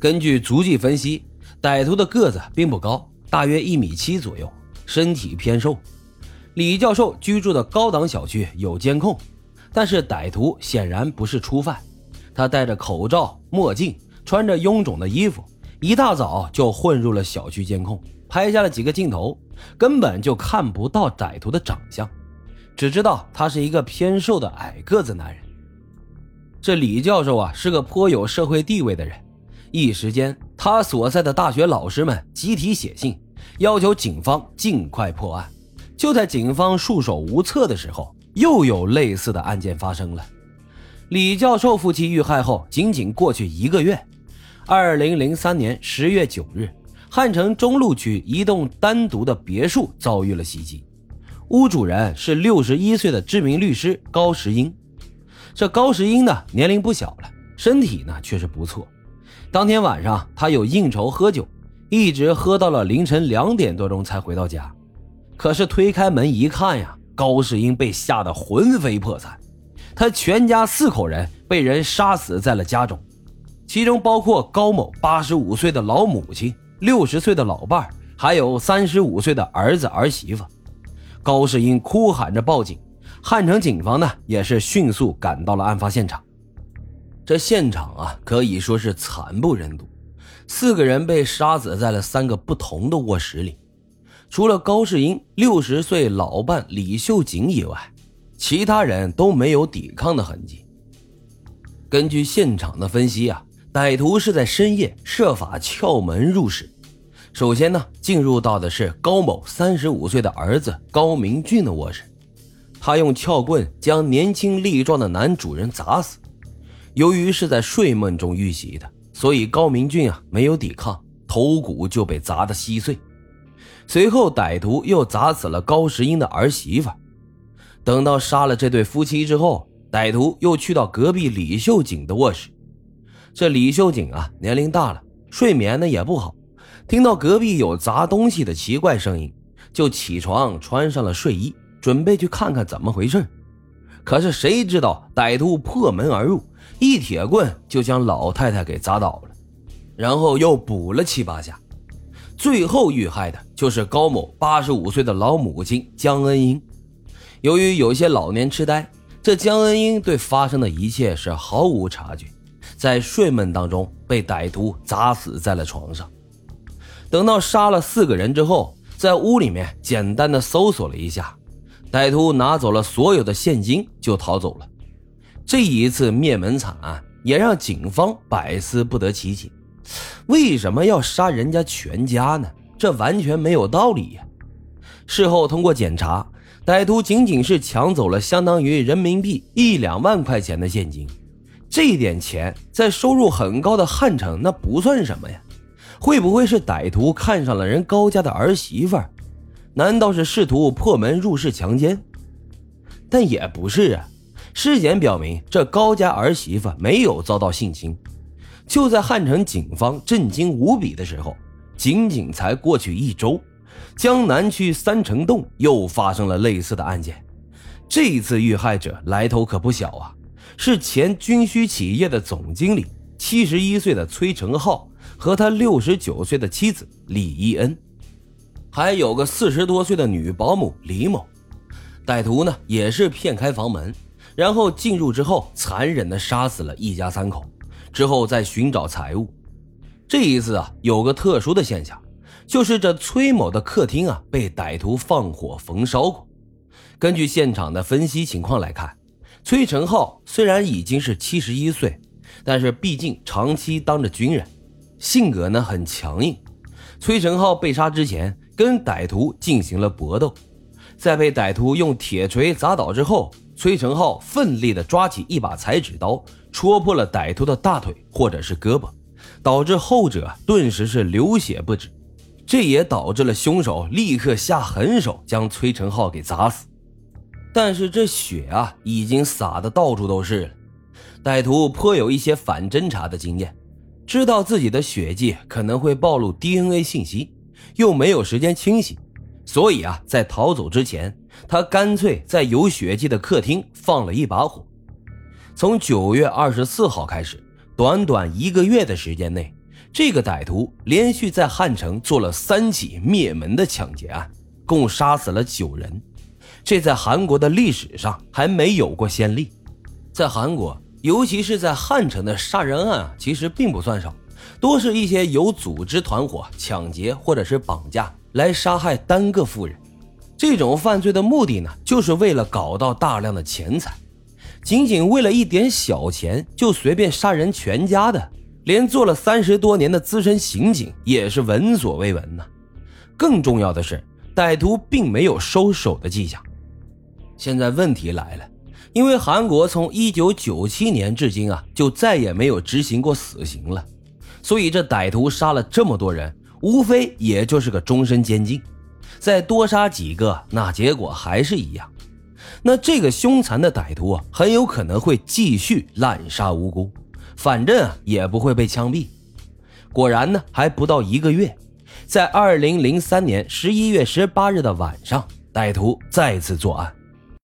根据足迹分析，歹徒的个子并不高，大约一米七左右，身体偏瘦。李教授居住的高档小区有监控，但是歹徒显然不是初犯。他戴着口罩、墨镜，穿着臃肿的衣服，一大早就混入了小区监控，拍下了几个镜头，根本就看不到歹徒的长相，只知道他是一个偏瘦的矮个子男人。这李教授啊，是个颇有社会地位的人。一时间，他所在的大学老师们集体写信，要求警方尽快破案。就在警方束手无策的时候，又有类似的案件发生了。李教授夫妻遇害后，仅仅过去一个月，二零零三年十月九日，汉城中路区一栋单独的别墅遭遇了袭击，屋主人是六十一岁的知名律师高石英。这高石英呢，年龄不小了，身体呢却是不错。当天晚上，他有应酬喝酒，一直喝到了凌晨两点多钟才回到家。可是推开门一看呀，高世英被吓得魂飞魄散，他全家四口人被人杀死在了家中，其中包括高某八十五岁的老母亲、六十岁的老伴儿，还有三十五岁的儿子儿媳妇。高世英哭喊着报警，汉城警方呢也是迅速赶到了案发现场。这现场啊，可以说是惨不忍睹。四个人被杀死在了三个不同的卧室里，除了高世英六十岁老伴李秀锦以外，其他人都没有抵抗的痕迹。根据现场的分析啊，歹徒是在深夜设法撬门入室。首先呢，进入到的是高某三十五岁的儿子高明俊的卧室，他用撬棍将年轻力壮的男主人砸死。由于是在睡梦中遇袭的，所以高明俊啊没有抵抗，头骨就被砸得稀碎。随后，歹徒又砸死了高石英的儿媳妇。等到杀了这对夫妻之后，歹徒又去到隔壁李秀锦的卧室。这李秀锦啊年龄大了，睡眠呢也不好，听到隔壁有砸东西的奇怪声音，就起床穿上了睡衣，准备去看看怎么回事。可是谁知道歹徒破门而入。一铁棍就将老太太给砸倒了，然后又补了七八下，最后遇害的就是高某八十五岁的老母亲江恩英。由于有些老年痴呆，这江恩英对发生的一切是毫无察觉，在睡梦当中被歹徒砸死在了床上。等到杀了四个人之后，在屋里面简单的搜索了一下，歹徒拿走了所有的现金就逃走了。这一次灭门惨案也让警方百思不得其解，为什么要杀人家全家呢？这完全没有道理呀！事后通过检查，歹徒仅仅是抢走了相当于人民币一两万块钱的现金，这点钱在收入很高的汉城那不算什么呀？会不会是歹徒看上了人高家的儿媳妇？难道是试图破门入室强奸？但也不是啊。尸检表明，这高家儿媳妇没有遭到性侵。就在汉城警方震惊无比的时候，仅仅才过去一周，江南区三城洞又发生了类似的案件。这一次遇害者来头可不小啊，是前军需企业的总经理，七十一岁的崔成浩和他六十九岁的妻子李依恩，还有个四十多岁的女保姆李某。歹徒呢，也是骗开房门。然后进入之后，残忍地杀死了一家三口，之后再寻找财物。这一次啊，有个特殊的现象，就是这崔某的客厅啊被歹徒放火焚烧过。根据现场的分析情况来看，崔成浩虽然已经是七十一岁，但是毕竟长期当着军人，性格呢很强硬。崔成浩被杀之前跟歹徒进行了搏斗，在被歹徒用铁锤砸倒之后。崔成浩奋力地抓起一把裁纸刀，戳破了歹徒的大腿或者是胳膊，导致后者顿时是流血不止。这也导致了凶手立刻下狠手将崔成浩给砸死。但是这血啊，已经洒得到处都是了。歹徒颇有一些反侦查的经验，知道自己的血迹可能会暴露 DNA 信息，又没有时间清洗。所以啊，在逃走之前，他干脆在有血迹的客厅放了一把火。从九月二十四号开始，短短一个月的时间内，这个歹徒连续在汉城做了三起灭门的抢劫案，共杀死了九人，这在韩国的历史上还没有过先例。在韩国，尤其是在汉城的杀人案啊，其实并不算少，多是一些有组织团伙抢劫或者是绑架来杀害单个妇人。这种犯罪的目的呢，就是为了搞到大量的钱财。仅仅为了一点小钱就随便杀人全家的，连做了三十多年的资深刑警也是闻所未闻呐。更重要的是，歹徒并没有收手的迹象。现在问题来了，因为韩国从一九九七年至今啊，就再也没有执行过死刑了，所以这歹徒杀了这么多人，无非也就是个终身监禁。再多杀几个，那结果还是一样。那这个凶残的歹徒啊，很有可能会继续滥杀无辜，反正啊也不会被枪毙。果然呢，还不到一个月，在二零零三年十一月十八日的晚上，歹徒再次作案。